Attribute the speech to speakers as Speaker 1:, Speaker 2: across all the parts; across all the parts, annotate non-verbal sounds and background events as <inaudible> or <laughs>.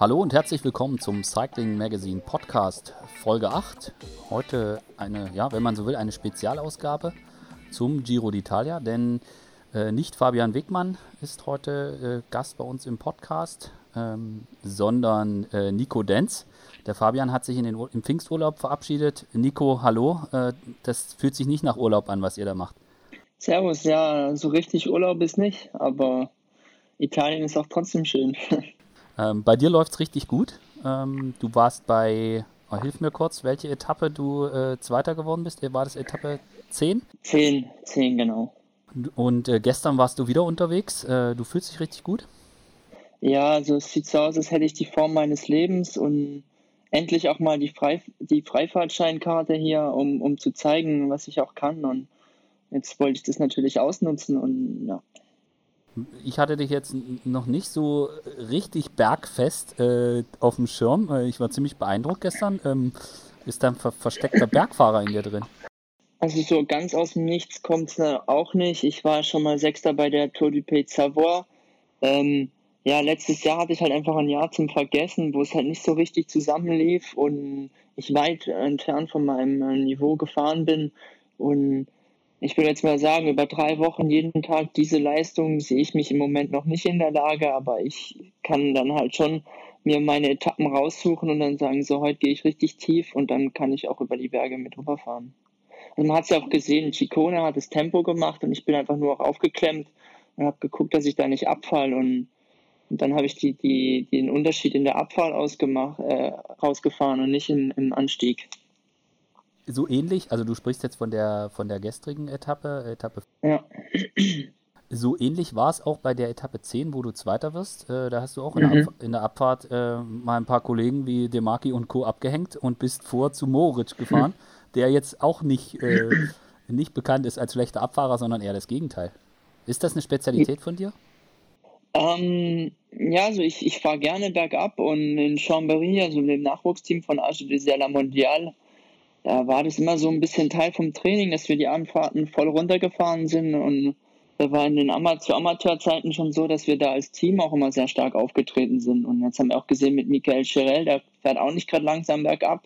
Speaker 1: Hallo und herzlich willkommen zum Cycling Magazine Podcast Folge 8. Heute eine, ja, wenn man so will, eine Spezialausgabe zum Giro d'Italia, denn äh, nicht Fabian Wegmann ist heute äh, Gast bei uns im Podcast, ähm, sondern äh, Nico Denz. Der Fabian hat sich in den, im Pfingsturlaub verabschiedet. Nico, hallo. Äh, das fühlt sich nicht nach Urlaub an, was ihr da macht.
Speaker 2: Servus, ja, so richtig Urlaub ist nicht, aber Italien ist auch trotzdem schön. <laughs>
Speaker 1: Ähm, bei dir läuft es richtig gut. Ähm, du warst bei, oh, hilf mir kurz, welche Etappe du äh, Zweiter geworden bist. War das Etappe 10?
Speaker 2: 10, 10, genau.
Speaker 1: Und äh, gestern warst du wieder unterwegs. Äh, du fühlst dich richtig gut?
Speaker 2: Ja, also es sieht so aus, als hätte ich die Form meines Lebens und endlich auch mal die, Frei, die Freifahrtscheinkarte hier, um, um zu zeigen, was ich auch kann. Und jetzt wollte ich das natürlich ausnutzen und ja,
Speaker 1: ich hatte dich jetzt noch nicht so richtig bergfest äh, auf dem Schirm. Äh, ich war ziemlich beeindruckt gestern. Ähm, ist da ein ver versteckter Bergfahrer in dir drin?
Speaker 2: Also so ganz aus dem Nichts kommt es äh, auch nicht. Ich war schon mal Sechster bei der Tour du Pays Savoie. Ähm, ja, letztes Jahr hatte ich halt einfach ein Jahr zum Vergessen, wo es halt nicht so richtig zusammenlief und ich weit entfernt von meinem äh, Niveau gefahren bin. Und ich würde jetzt mal sagen, über drei Wochen jeden Tag diese Leistung sehe ich mich im Moment noch nicht in der Lage, aber ich kann dann halt schon mir meine Etappen raussuchen und dann sagen, so heute gehe ich richtig tief und dann kann ich auch über die Berge mit rüberfahren. Also man hat es ja auch gesehen, Chicone hat das Tempo gemacht und ich bin einfach nur auch aufgeklemmt und habe geguckt, dass ich da nicht abfall und, und dann habe ich die, die, den Unterschied in der Abfall ausgemacht, äh, rausgefahren und nicht im, im Anstieg
Speaker 1: so ähnlich, also du sprichst jetzt von der von der gestrigen Etappe, Etappe.
Speaker 2: Ja. <clears throat>
Speaker 1: So ähnlich war es auch bei der Etappe 10, wo du Zweiter wirst. Äh, da hast du auch in, mhm. der, in der, Abfahrt äh, mal ein paar Kollegen wie Demaki und Co. abgehängt und bist vor zu Moritz gefahren, mhm. der jetzt auch nicht, äh, nicht bekannt ist als schlechter Abfahrer, sondern eher das Gegenteil. Ist das eine Spezialität von dir?
Speaker 2: Ähm, ja, also ich, ich fahre gerne bergab und in Chambéry, also dem Nachwuchsteam von Age de la Mondial, da war das immer so ein bisschen Teil vom Training, dass wir die Anfahrten voll runtergefahren sind und da war in den Ama zu Amateurzeiten schon so, dass wir da als Team auch immer sehr stark aufgetreten sind. Und jetzt haben wir auch gesehen mit Michael Scherel, der fährt auch nicht gerade langsam bergab.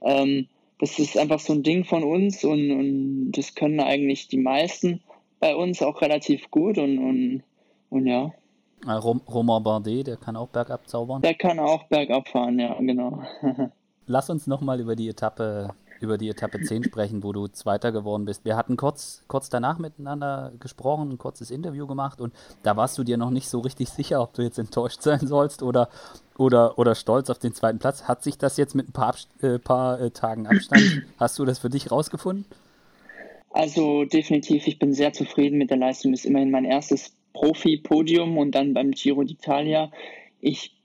Speaker 2: Ähm, das ist einfach so ein Ding von uns und, und das können eigentlich die meisten bei uns auch relativ gut und, und, und ja.
Speaker 1: Romain Bardet, der kann auch bergab zaubern?
Speaker 2: Der kann auch bergab fahren, ja, genau. <laughs>
Speaker 1: lass uns nochmal über die Etappe über die Etappe 10 sprechen, wo du Zweiter geworden bist. Wir hatten kurz, kurz danach miteinander gesprochen, ein kurzes Interview gemacht und da warst du dir noch nicht so richtig sicher, ob du jetzt enttäuscht sein sollst oder, oder, oder stolz auf den zweiten Platz. Hat sich das jetzt mit ein paar, äh, paar äh, Tagen Abstand, hast du das für dich rausgefunden?
Speaker 2: Also definitiv, ich bin sehr zufrieden mit der Leistung. Das ist immerhin mein erstes Profi-Podium und dann beim Giro d'Italia. Ich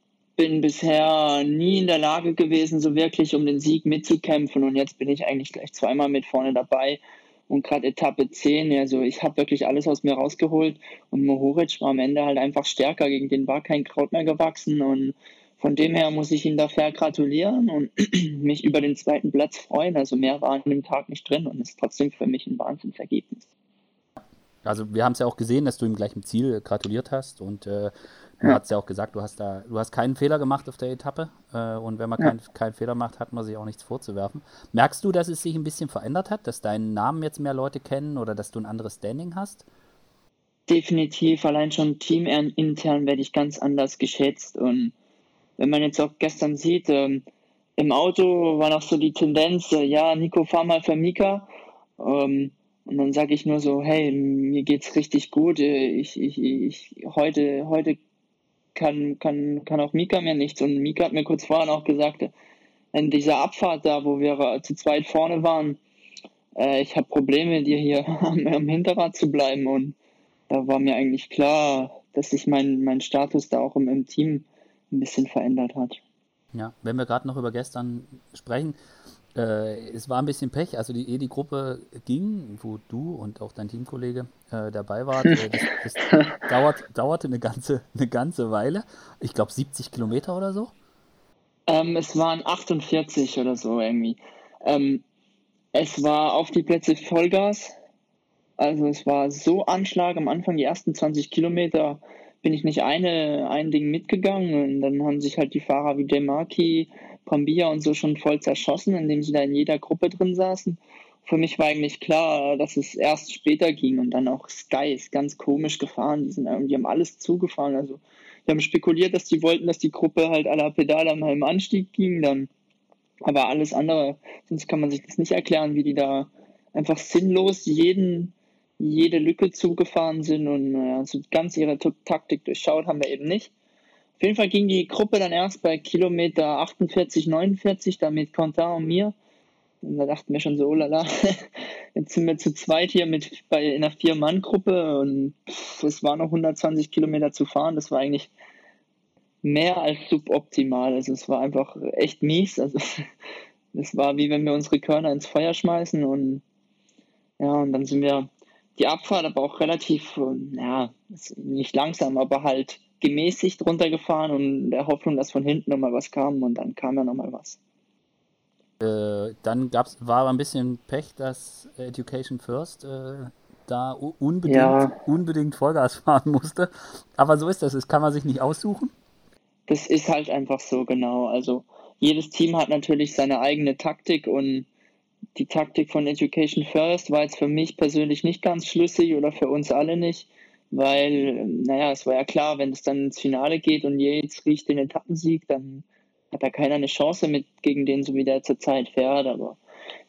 Speaker 2: bin bisher nie in der Lage gewesen, so wirklich um den Sieg mitzukämpfen. Und jetzt bin ich eigentlich gleich zweimal mit vorne dabei. Und gerade Etappe 10, also ich habe wirklich alles aus mir rausgeholt. Und Mohoric war am Ende halt einfach stärker. Gegen den war kein Kraut mehr gewachsen. Und von dem her muss ich ihm dafür gratulieren und <clears throat> mich über den zweiten Platz freuen. Also mehr war an dem Tag nicht drin und ist trotzdem für mich ein Wahnsinnsergebnis.
Speaker 1: Also wir haben es ja auch gesehen, dass du ihm gleich im Ziel gratuliert hast und äh, Du ja. hast ja auch gesagt, du hast da, du hast keinen Fehler gemacht auf der Etappe. Äh, und wenn man ja. keinen kein Fehler macht, hat man sich auch nichts vorzuwerfen. Merkst du, dass es sich ein bisschen verändert hat, dass deinen Namen jetzt mehr Leute kennen oder dass du ein anderes Standing hast?
Speaker 2: Definitiv, allein schon teamintern werde ich ganz anders geschätzt. Und wenn man jetzt auch gestern sieht, ähm, im Auto war noch so die Tendenz, äh, ja, Nico, fahr mal für Mika. Ähm, und dann sage ich nur so, hey, mir geht's richtig gut. Äh, ich, ich, ich, heute, heute kann, kann, kann auch Mika mir nichts. Und Mika hat mir kurz vorher noch gesagt, in dieser Abfahrt da, wo wir zu zweit vorne waren, äh, ich habe Probleme, dir hier <laughs> am, am, Hinterrad zu bleiben. Und da war mir eigentlich klar, dass sich mein, mein Status da auch im, im Team ein bisschen verändert hat.
Speaker 1: Ja, wenn wir gerade noch über gestern sprechen, äh, es war ein bisschen Pech, also die, ehe die Gruppe ging, wo du und auch dein Teamkollege äh, dabei wart, äh, das, das <laughs> dauert, dauerte eine ganze, eine ganze Weile. Ich glaube 70 Kilometer oder so.
Speaker 2: Ähm, es waren 48 oder so irgendwie. Ähm, es war auf die Plätze Vollgas. Also es war so Anschlag am Anfang, die ersten 20 Kilometer bin ich nicht eine, ein Ding mitgegangen und dann haben sich halt die Fahrer wie Demarki, Pambia und so schon voll zerschossen, indem sie da in jeder Gruppe drin saßen. Für mich war eigentlich klar, dass es erst später ging und dann auch Sky ist ganz komisch gefahren. Die sind irgendwie haben alles zugefahren. Also die haben spekuliert, dass die wollten, dass die Gruppe halt la Pedale mal im Anstieg ging, dann aber alles andere, sonst kann man sich das nicht erklären, wie die da einfach sinnlos jeden jede Lücke zugefahren sind und naja, so ganz ihre Taktik durchschaut haben wir eben nicht. Auf jeden Fall ging die Gruppe dann erst bei Kilometer 48, 49, da mit Quentin und mir. Und da dachten wir schon so, oh lala, <laughs> jetzt sind wir zu zweit hier mit bei in einer Vier-Mann-Gruppe und es waren noch 120 Kilometer zu fahren. Das war eigentlich mehr als suboptimal. Also es war einfach echt mies. Also <laughs> es war wie wenn wir unsere Körner ins Feuer schmeißen und ja, und dann sind wir die Abfahrt aber auch relativ, ja, nicht langsam, aber halt gemäßigt runtergefahren und der Hoffnung, dass von hinten nochmal was kam und dann kam ja nochmal was.
Speaker 1: Äh, dann gab's, war aber ein bisschen Pech, dass Education First äh, da unbedingt, ja. unbedingt Vollgas <laughs> fahren musste. Aber so ist das, das kann man sich nicht aussuchen.
Speaker 2: Das ist halt einfach so, genau. Also jedes Team hat natürlich seine eigene Taktik und die Taktik von Education First war jetzt für mich persönlich nicht ganz schlüssig oder für uns alle nicht, weil, naja, es war ja klar, wenn es dann ins Finale geht und Yates riecht den Etappensieg, dann hat da keiner eine Chance mit gegen den, so wie der zurzeit fährt, aber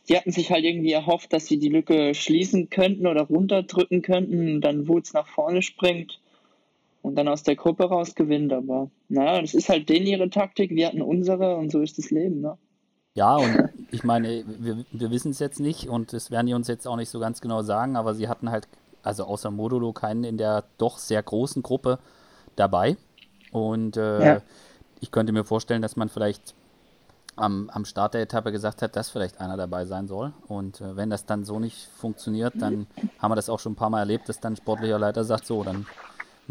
Speaker 2: die hatten sich halt irgendwie erhofft, dass sie die Lücke schließen könnten oder runterdrücken könnten. Dann Woods nach vorne springt und dann aus der Gruppe raus gewinnt, aber naja, das ist halt denen ihre Taktik, wir hatten unsere und so ist das Leben, ne?
Speaker 1: Ja, und ich meine, wir, wir wissen es jetzt nicht und das werden die uns jetzt auch nicht so ganz genau sagen, aber sie hatten halt, also außer Modulo, keinen in der doch sehr großen Gruppe dabei. Und äh, ja. ich könnte mir vorstellen, dass man vielleicht am, am Start der Etappe gesagt hat, dass vielleicht einer dabei sein soll. Und äh, wenn das dann so nicht funktioniert, dann haben wir das auch schon ein paar Mal erlebt, dass dann sportlicher Leiter sagt, so, dann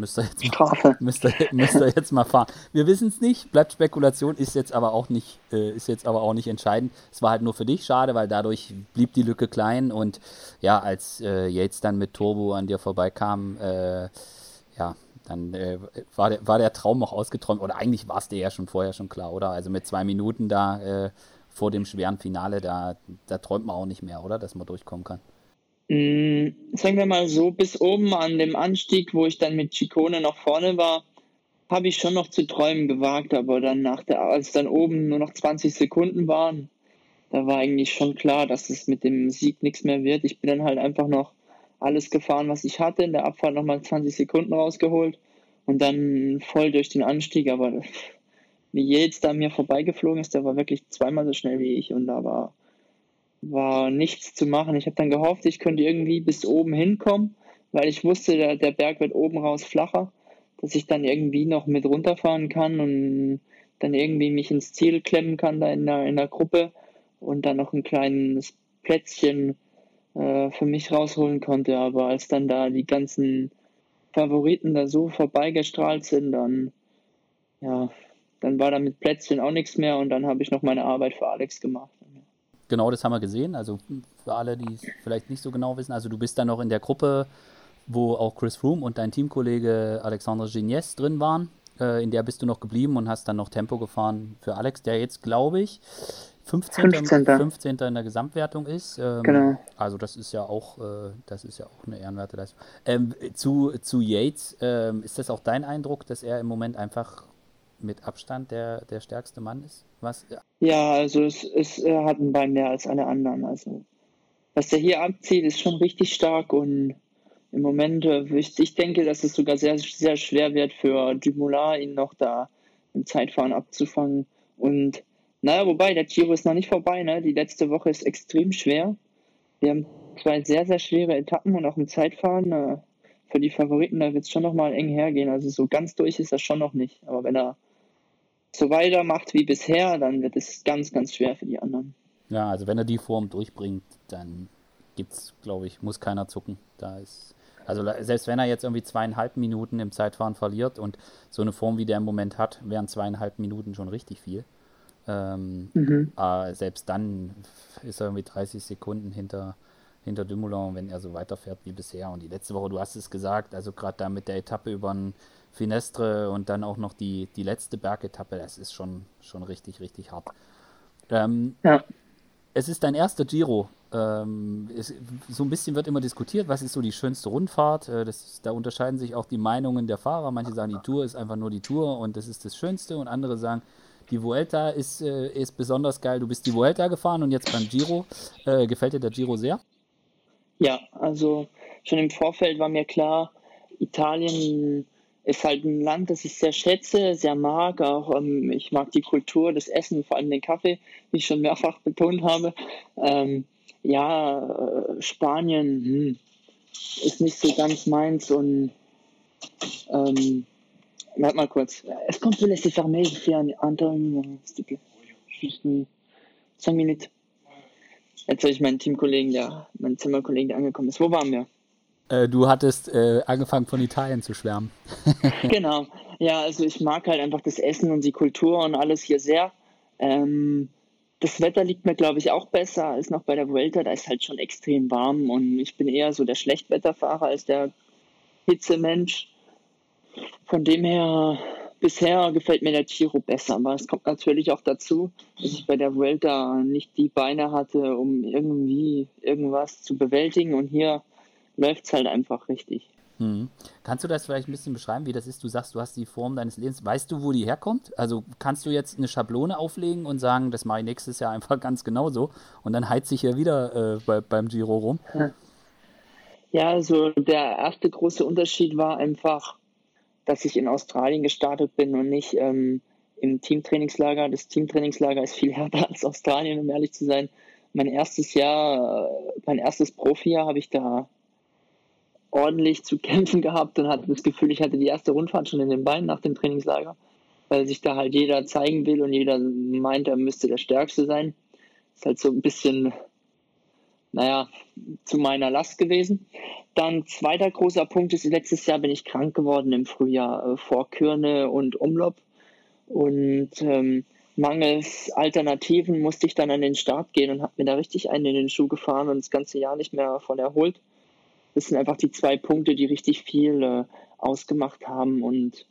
Speaker 1: Müsst ihr jetzt, mal, müsst ihr, müsst ihr jetzt mal fahren. Wir wissen es nicht, bleibt Spekulation, ist jetzt aber auch nicht, äh, ist jetzt aber auch nicht entscheidend. Es war halt nur für dich schade, weil dadurch blieb die Lücke klein und ja, als äh, Yates dann mit Turbo an dir vorbeikam, äh, ja, dann äh, war, der, war der Traum auch ausgeträumt, oder eigentlich war es dir ja schon vorher schon klar, oder? Also mit zwei Minuten da äh, vor dem schweren Finale, da, da träumt man auch nicht mehr, oder? Dass man durchkommen kann.
Speaker 2: Mm, sagen wir mal so, bis oben an dem Anstieg, wo ich dann mit Chicone noch vorne war, habe ich schon noch zu träumen gewagt, aber dann nach der, als dann oben nur noch 20 Sekunden waren, da war eigentlich schon klar, dass es mit dem Sieg nichts mehr wird. Ich bin dann halt einfach noch alles gefahren, was ich hatte, in der Abfahrt nochmal 20 Sekunden rausgeholt und dann voll durch den Anstieg, aber <laughs> wie jetzt da mir vorbeigeflogen ist, der war wirklich zweimal so schnell wie ich und da war war nichts zu machen. Ich habe dann gehofft, ich könnte irgendwie bis oben hinkommen, weil ich wusste, der, der Berg wird oben raus flacher, dass ich dann irgendwie noch mit runterfahren kann und dann irgendwie mich ins Ziel klemmen kann da in der, in der Gruppe und dann noch ein kleines Plätzchen äh, für mich rausholen konnte. Aber als dann da die ganzen Favoriten da so vorbeigestrahlt sind, dann ja, dann war da mit Plätzchen auch nichts mehr und dann habe ich noch meine Arbeit für Alex gemacht.
Speaker 1: Genau, das haben wir gesehen. Also für alle, die es vielleicht nicht so genau wissen, also du bist dann noch in der Gruppe, wo auch Chris Froome und dein Teamkollege Alexandre Gignes drin waren. Äh, in der bist du noch geblieben und hast dann noch Tempo gefahren für Alex, der jetzt, glaube ich, 15. 15. 15. in der Gesamtwertung ist. Ähm, genau. Also das ist ja auch, äh, das ist ja auch eine ehrenwerte Leistung. Ähm, zu, zu Yates, ähm, ist das auch dein Eindruck, dass er im Moment einfach mit Abstand der, der stärkste Mann ist? Was?
Speaker 2: Ja, ja also es, es er hat ein Bein mehr als alle anderen. Also was er hier abzieht, ist schon richtig stark und im Moment, äh, ich, denke, dass es sogar sehr, sehr schwer wird für Dumoulin, ihn noch da im Zeitfahren abzufangen. Und naja, wobei, der Giro ist noch nicht vorbei, ne? Die letzte Woche ist extrem schwer. Wir haben zwei sehr, sehr schwere Etappen und auch im Zeitfahren. Äh, für die Favoriten, da wird es schon nochmal eng hergehen. Also so ganz durch ist das schon noch nicht. Aber wenn er so weitermacht wie bisher, dann wird es ganz, ganz schwer für die anderen.
Speaker 1: Ja, also wenn er die Form durchbringt, dann gibt's, glaube ich, muss keiner zucken. Da ist, also selbst wenn er jetzt irgendwie zweieinhalb Minuten im Zeitfahren verliert und so eine Form wie der im Moment hat, wären zweieinhalb Minuten schon richtig viel. Ähm, mhm. äh, selbst dann ist er irgendwie 30 Sekunden hinter, hinter Dumoulin, wenn er so weiterfährt wie bisher. Und die letzte Woche, du hast es gesagt, also gerade da mit der Etappe über den Finestre und dann auch noch die, die letzte Bergetappe, das ist schon, schon richtig, richtig hart. Ähm, ja. Es ist dein erster Giro. Ähm, es, so ein bisschen wird immer diskutiert, was ist so die schönste Rundfahrt. Äh, das, da unterscheiden sich auch die Meinungen der Fahrer. Manche sagen, die Tour ist einfach nur die Tour und das ist das Schönste. Und andere sagen, die Vuelta ist, äh, ist besonders geil. Du bist die Vuelta gefahren und jetzt beim Giro. Äh, gefällt dir der Giro sehr?
Speaker 2: Ja, also schon im Vorfeld war mir klar, Italien ist halt ein Land, das ich sehr schätze, sehr mag. Auch ähm, ich mag die Kultur, das Essen, vor allem den Kaffee, wie ich schon mehrfach <laughs> betont habe. Ähm, ja, äh, Spanien hm, ist nicht so ganz meins und ähm, warte mal kurz. Est-ce qu'on peut laisser fermer? Je fais un, un s'il te plaît. Juste cinq minutes. Jetzt habe ich meinen Teamkollegen, der, meinen Zimmerkollegen, der angekommen ist. Wo waren wir?
Speaker 1: Äh, du hattest äh, angefangen von Italien zu schwärmen. <laughs>
Speaker 2: genau. Ja, also ich mag halt einfach das Essen und die Kultur und alles hier sehr. Ähm, das Wetter liegt mir, glaube ich, auch besser als noch bei der Vuelta. Da ist halt schon extrem warm und ich bin eher so der Schlechtwetterfahrer als der Hitzemensch. Von dem her bisher gefällt mir der Giro besser, aber es kommt natürlich auch dazu, dass ich bei der Vuelta nicht die Beine hatte, um irgendwie irgendwas zu bewältigen und hier läuft es halt einfach richtig.
Speaker 1: Mhm. Kannst du das vielleicht ein bisschen beschreiben, wie das ist? Du sagst, du hast die Form deines Lebens. Weißt du, wo die herkommt? Also kannst du jetzt eine Schablone auflegen und sagen, das mache ich nächstes Jahr einfach <laughs> ganz genauso und dann heizt sich ja wieder äh, bei, beim Giro rum?
Speaker 2: Ja, also der erste große Unterschied war einfach, dass ich in Australien gestartet bin und nicht ähm, im Teamtrainingslager. Das Teamtrainingslager ist viel härter <laughs> als Australien, um ehrlich zu sein. Mein erstes Jahr, äh, mein erstes Profijahr habe ich da ordentlich zu kämpfen gehabt und hatte das Gefühl, ich hatte die erste Rundfahrt schon in den Beinen nach dem Trainingslager, weil sich da halt jeder zeigen will und jeder meint, er müsste der Stärkste sein. Ist halt so ein bisschen, naja, zu meiner Last gewesen. Dann zweiter großer Punkt ist, letztes Jahr bin ich krank geworden im Frühjahr äh, vor Kürne und Umlob. Und ähm, mangels Alternativen musste ich dann an den Start gehen und habe mir da richtig einen in den Schuh gefahren und das ganze Jahr nicht mehr davon erholt. Das sind einfach die zwei Punkte, die richtig viel äh, ausgemacht haben. Und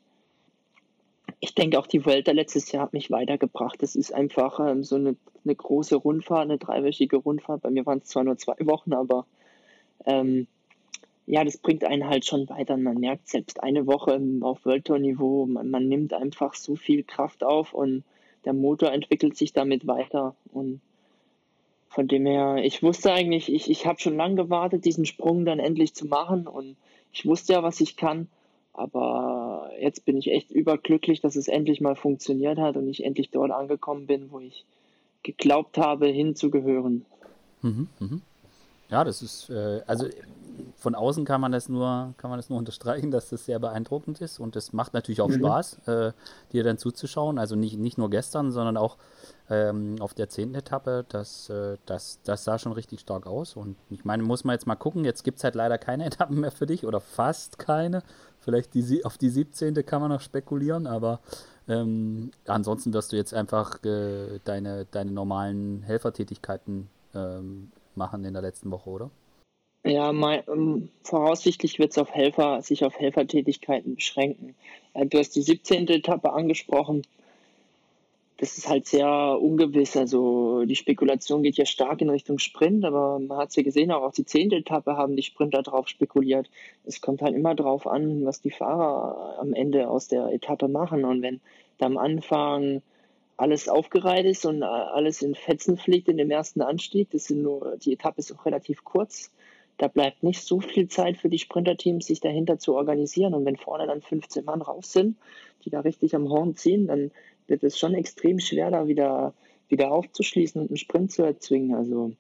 Speaker 2: ich denke auch die Vuelta letztes Jahr hat mich weitergebracht. Das ist einfach ähm, so eine, eine große Rundfahrt, eine dreiwöchige Rundfahrt. Bei mir waren es zwar nur zwei Wochen, aber ähm, ja, das bringt einen halt schon weiter. Man merkt selbst eine Woche auf World Tour Niveau, man, man nimmt einfach so viel Kraft auf und der Motor entwickelt sich damit weiter. Und von dem her, ich wusste eigentlich, ich, ich habe schon lange gewartet, diesen Sprung dann endlich zu machen und ich wusste ja, was ich kann. Aber jetzt bin ich echt überglücklich, dass es endlich mal funktioniert hat und ich endlich dort angekommen bin, wo ich geglaubt habe, hinzugehören.
Speaker 1: Mhm, mh. Ja, das ist, äh, also von außen kann man das nur, kann man das nur <laughs> unterstreichen, dass das sehr beeindruckend ist und es macht natürlich auch mhm. Spaß, äh, dir dann zuzuschauen. Also nicht, nicht nur gestern, sondern auch ähm, auf der zehnten Etappe. Das, äh, das, das sah schon richtig stark aus. Und ich meine, muss man jetzt mal gucken. Jetzt gibt es halt leider keine <laughs> Etappen mehr für dich oder fast keine. Vielleicht die, auf die 17. kann man noch spekulieren, aber ähm, ansonsten wirst du jetzt einfach äh, deine, deine normalen Helfertätigkeiten ähm, machen in der letzten Woche, oder?
Speaker 2: Ja, mein, ähm, voraussichtlich wird es auf Helfer, sich auf Helfertätigkeiten beschränken. Äh, du hast die 17. Etappe angesprochen. Das ist halt sehr ungewiss. Also die Spekulation geht ja stark in Richtung Sprint, aber man hat es ja gesehen, auch auf die 10. Etappe haben die Sprinter drauf spekuliert. Es kommt halt immer drauf an, was die Fahrer am Ende aus der Etappe machen. Und wenn da am Anfang alles aufgereiht ist und alles in Fetzen fliegt in dem ersten Anstieg, das sind nur, die Etappe ist auch relativ kurz, da bleibt nicht so viel Zeit für die Sprinterteams, sich dahinter zu organisieren. Und wenn vorne dann 15 Mann raus sind, die da richtig am Horn ziehen, dann wird es schon extrem schwer, da wieder, wieder aufzuschließen und einen Sprint zu erzwingen. Also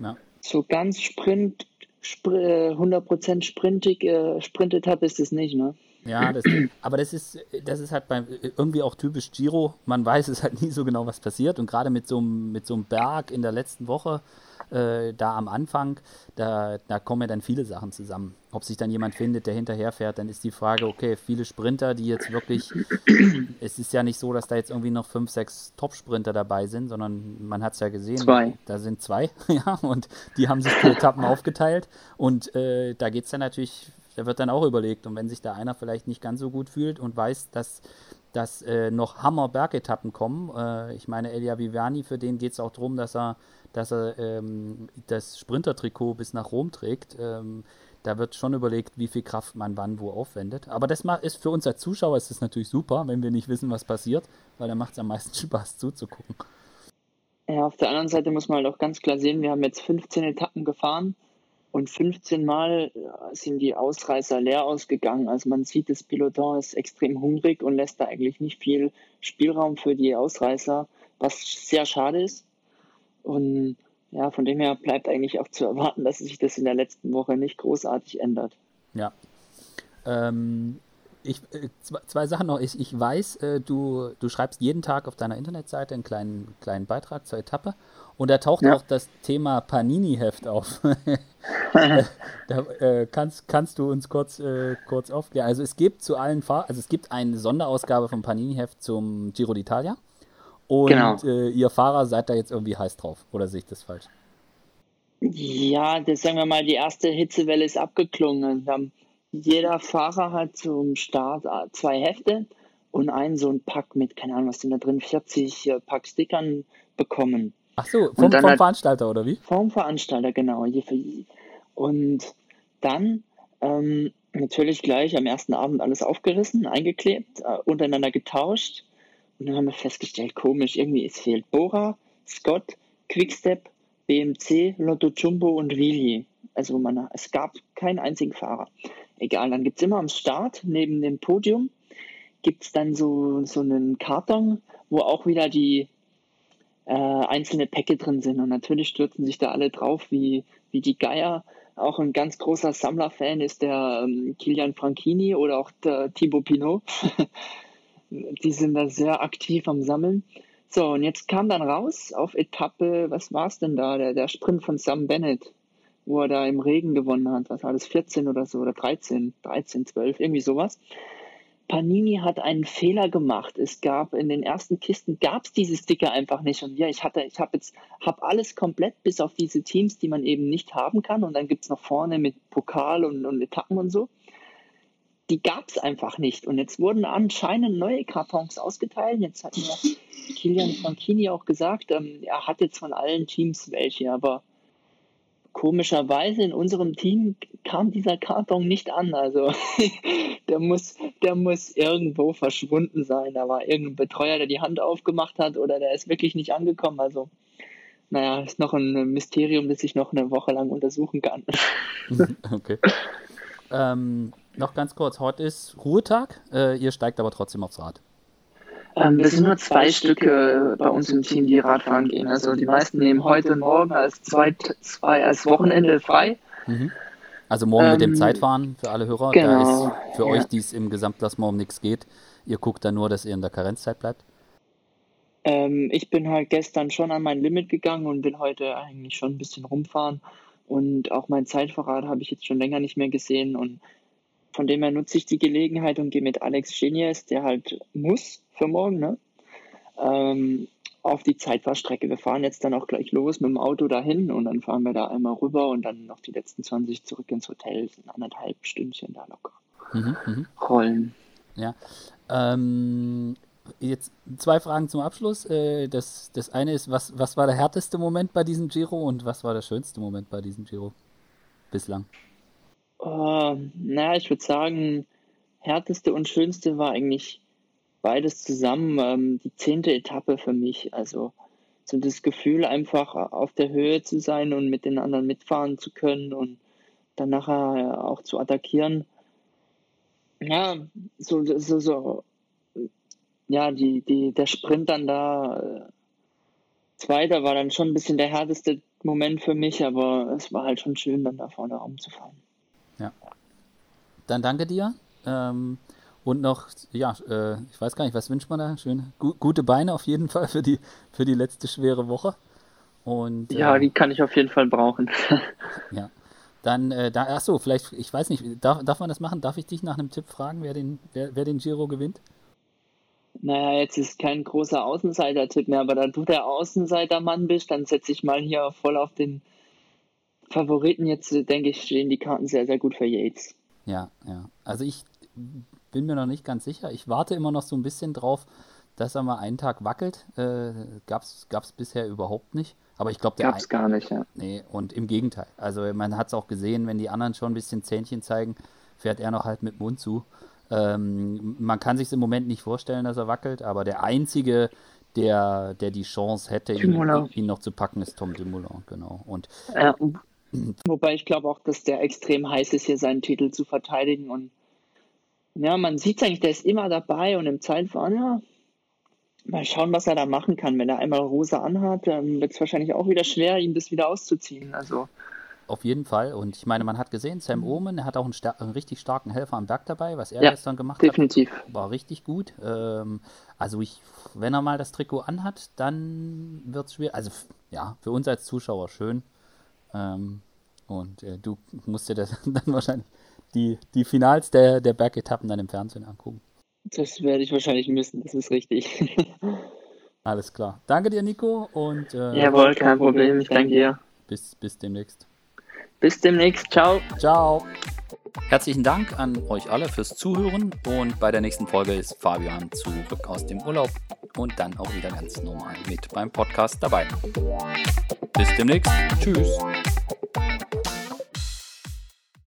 Speaker 2: ja. so ganz Sprint, Spr 100% sprintig, äh, Sprintetappe ist es nicht, ne?
Speaker 1: Ja, das, aber das ist, das ist halt bei, irgendwie auch typisch Giro. Man weiß es halt nie so genau, was passiert. Und gerade mit so, einem, mit so einem Berg in der letzten Woche, äh, da am Anfang, da, da kommen ja dann viele Sachen zusammen. Ob sich dann jemand findet, der hinterherfährt, dann ist die Frage, okay, viele Sprinter, die jetzt wirklich, es ist ja nicht so, dass da jetzt irgendwie noch fünf, sechs Top-Sprinter dabei sind, sondern man hat es ja gesehen,
Speaker 2: zwei.
Speaker 1: da sind zwei, <laughs> ja, und die haben sich die Etappen aufgeteilt und äh, da geht es dann natürlich da wird dann auch überlegt. Und wenn sich da einer vielleicht nicht ganz so gut fühlt und weiß, dass, dass äh, noch Hammer-Bergetappen kommen, äh, ich meine, Elia Viviani, für den geht es auch darum, dass er, dass er ähm, das Sprinter-Trikot bis nach Rom trägt. Ähm, da wird schon überlegt, wie viel Kraft man wann wo aufwendet. Aber das ist für uns als Zuschauer ist das natürlich super, wenn wir nicht wissen, was passiert, weil dann macht es am meisten <laughs> Spaß zuzugucken.
Speaker 2: Ja, auf der anderen Seite muss man halt auch ganz klar sehen, wir haben jetzt 15 Etappen gefahren und 15 Mal sind die Ausreißer leer ausgegangen. Also man sieht, das Piloton ist extrem hungrig und lässt da eigentlich nicht viel Spielraum für die Ausreißer, was sehr schade ist. Und ja, von dem her bleibt eigentlich auch zu erwarten, dass sich das in der letzten Woche nicht großartig ändert.
Speaker 1: Ja. Ähm, ich, äh, zwei, zwei, Sachen noch. Ich, ich weiß, äh, du, du schreibst jeden Tag auf deiner Internetseite einen kleinen, kleinen Beitrag zur Etappe und da taucht ja. auch das Thema Panini-Heft auf. <laughs> <laughs> da äh, kannst, kannst du uns kurz, äh, kurz aufklären. Also es gibt zu allen Fahr also es gibt eine Sonderausgabe vom Panini-Heft zum Giro d'Italia. Und genau. äh, ihr Fahrer seid da jetzt irgendwie heiß drauf, oder sehe ich das falsch?
Speaker 2: Ja, das sagen wir mal, die erste Hitzewelle ist abgeklungen. Also, jeder Fahrer hat zum Start äh, zwei Hefte und einen so ein Pack mit, keine Ahnung, was sind da drin, 40 äh, Pack Stickern bekommen.
Speaker 1: Ach so, vom, vom hat, Veranstalter oder wie?
Speaker 2: Vom Veranstalter, genau. Und dann ähm, natürlich gleich am ersten Abend alles aufgerissen, eingeklebt, äh, untereinander getauscht. Und dann haben wir festgestellt, komisch, irgendwie es fehlt Bora, Scott, Quickstep, BMC, Lotto Jumbo und Willi. Also man, es gab keinen einzigen Fahrer. Egal, dann gibt es immer am Start, neben dem Podium, gibt es dann so, so einen Karton, wo auch wieder die äh, einzelne Päcke drin sind. Und natürlich stürzen sich da alle drauf wie, wie die Geier. Auch ein ganz großer Sammlerfan ist der ähm, Kilian Franchini oder auch der Thibaut Pinot. <laughs> die sind da sehr aktiv am Sammeln. So, und jetzt kam dann raus auf Etappe, was war es denn da? Der, der Sprint von Sam Bennett, wo er da im Regen gewonnen hat. Was war das? 14 oder so oder 13, 13, 12, irgendwie sowas. Panini hat einen Fehler gemacht. Es gab in den ersten Kisten gab es diese Sticker einfach nicht. Und ja, ich hatte, ich habe jetzt habe alles komplett bis auf diese Teams, die man eben nicht haben kann. Und dann gibt es noch vorne mit Pokal und, und Etappen und so. Die gab es einfach nicht. Und jetzt wurden anscheinend neue Kartons ausgeteilt. Jetzt hat mir Kilian Franchini auch gesagt, ähm, er hat jetzt von allen Teams welche, aber komischerweise in unserem Team kam dieser Karton nicht an. Also <laughs> der muss, der muss irgendwo verschwunden sein. Da war irgendein Betreuer, der die Hand aufgemacht hat oder der ist wirklich nicht angekommen. Also naja, ist noch ein Mysterium, das ich noch eine Woche lang untersuchen kann. <laughs>
Speaker 1: okay. Ähm, noch ganz kurz, heute ist Ruhetag. Äh, ihr steigt aber trotzdem aufs Rad.
Speaker 2: Ähm, wir sind nur zwei Stücke bei uns im Team, die Radfahren gehen. Also die meisten nehmen heute und morgen als, zwei, zwei, als Wochenende frei.
Speaker 1: Mhm. Also morgen ähm, mit dem ähm, Zeitfahren für alle Hörer. Genau, da ist für ja. euch, die es im Gesamtklassement um nichts geht, ihr guckt dann nur, dass ihr in der Karenzzeit bleibt.
Speaker 2: Ähm, ich bin halt gestern schon an mein Limit gegangen und bin heute eigentlich schon ein bisschen rumfahren. Und auch mein Zeitverrat habe ich jetzt schon länger nicht mehr gesehen. Und von dem her nutze ich die Gelegenheit und gehe mit Alex Genies, der halt muss für morgen, ne? Ähm, auf die Zeitfahrstrecke. Wir fahren jetzt dann auch gleich los mit dem Auto dahin und dann fahren wir da einmal rüber und dann noch die letzten 20 zurück ins Hotel. Sind anderthalb Stündchen da locker. Mhm, mh. Rollen.
Speaker 1: Ja. Ähm, jetzt zwei Fragen zum Abschluss. Äh, das, das eine ist, was, was war der härteste Moment bei diesem Giro und was war der schönste Moment bei diesem Giro bislang?
Speaker 2: Uh, naja, ich würde sagen, härteste und schönste war eigentlich beides zusammen ähm, die zehnte Etappe für mich. Also so das Gefühl, einfach auf der Höhe zu sein und mit den anderen mitfahren zu können und dann nachher auch zu attackieren. Ja, so, so, so ja, die, die, der Sprint dann da, äh, Zweiter war dann schon ein bisschen der härteste Moment für mich, aber es war halt schon schön, dann da vorne rumzufahren.
Speaker 1: Ja. Dann danke dir. Ähm, und noch, ja, äh, ich weiß gar nicht, was wünscht man da? Schön. Gu gute Beine auf jeden Fall für die, für die letzte schwere Woche. Und,
Speaker 2: ja,
Speaker 1: äh,
Speaker 2: die kann ich auf jeden Fall brauchen. <laughs>
Speaker 1: ja. Dann, äh, da, achso, vielleicht, ich weiß nicht, darf, darf man das machen? Darf ich dich nach einem Tipp fragen, wer den, wer, wer den Giro gewinnt?
Speaker 2: Naja, jetzt ist kein großer Außenseiter-Tipp mehr, aber da du der Außenseiter-Mann bist, dann setze ich mal hier voll auf den Favoriten. Jetzt denke ich, stehen die Karten sehr, sehr gut für Yates.
Speaker 1: Ja, ja. Also ich bin mir noch nicht ganz sicher. Ich warte immer noch so ein bisschen drauf, dass er mal einen Tag wackelt. Äh, Gab es bisher überhaupt nicht. Aber ich glaube, der
Speaker 2: Gab's gar nicht, ja.
Speaker 1: Nee, und im Gegenteil. Also man hat es auch gesehen, wenn die anderen schon ein bisschen Zähnchen zeigen, fährt er noch halt mit Mund zu. Ähm, man kann sich im Moment nicht vorstellen, dass er wackelt, aber der einzige, der, der die Chance hätte, ihn, ihn, noch zu packen, ist Tom Dumoulin, genau. Und
Speaker 2: ja, <clears throat> wobei ich glaube auch, dass der extrem heiß ist, hier seinen Titel zu verteidigen. Und ja, man sieht eigentlich, der ist immer dabei und im Zeitfahren, ja, Mal schauen, was er da machen kann. Wenn er einmal rosa anhat, dann wird es wahrscheinlich auch wieder schwer, ihm das wieder auszuziehen. Also
Speaker 1: auf jeden Fall. Und ich meine, man hat gesehen, Sam mhm. Omen, er hat auch einen, einen, richtig starken Helfer am Berg dabei, was er ja, gestern gemacht
Speaker 2: definitiv.
Speaker 1: hat. War richtig gut. Ähm, also ich, wenn er mal das Trikot anhat, dann wird es schwer. Also ja, für uns als Zuschauer schön. Ähm, und äh, du musst dir das <laughs> dann wahrscheinlich die, die Finals der, der Bergetappen dann im Fernsehen angucken.
Speaker 2: Das werde ich wahrscheinlich müssen, das ist richtig. <laughs>
Speaker 1: Alles klar. Danke dir, Nico. Und,
Speaker 2: äh, Jawohl, kein Problem. Ich danke dir.
Speaker 1: Bis, bis demnächst.
Speaker 2: Bis demnächst. Ciao.
Speaker 1: Ciao. Herzlichen Dank an euch alle fürs Zuhören und bei der nächsten Folge ist Fabian zurück aus dem Urlaub und dann auch wieder ganz normal mit beim Podcast dabei. Bis demnächst. Tschüss.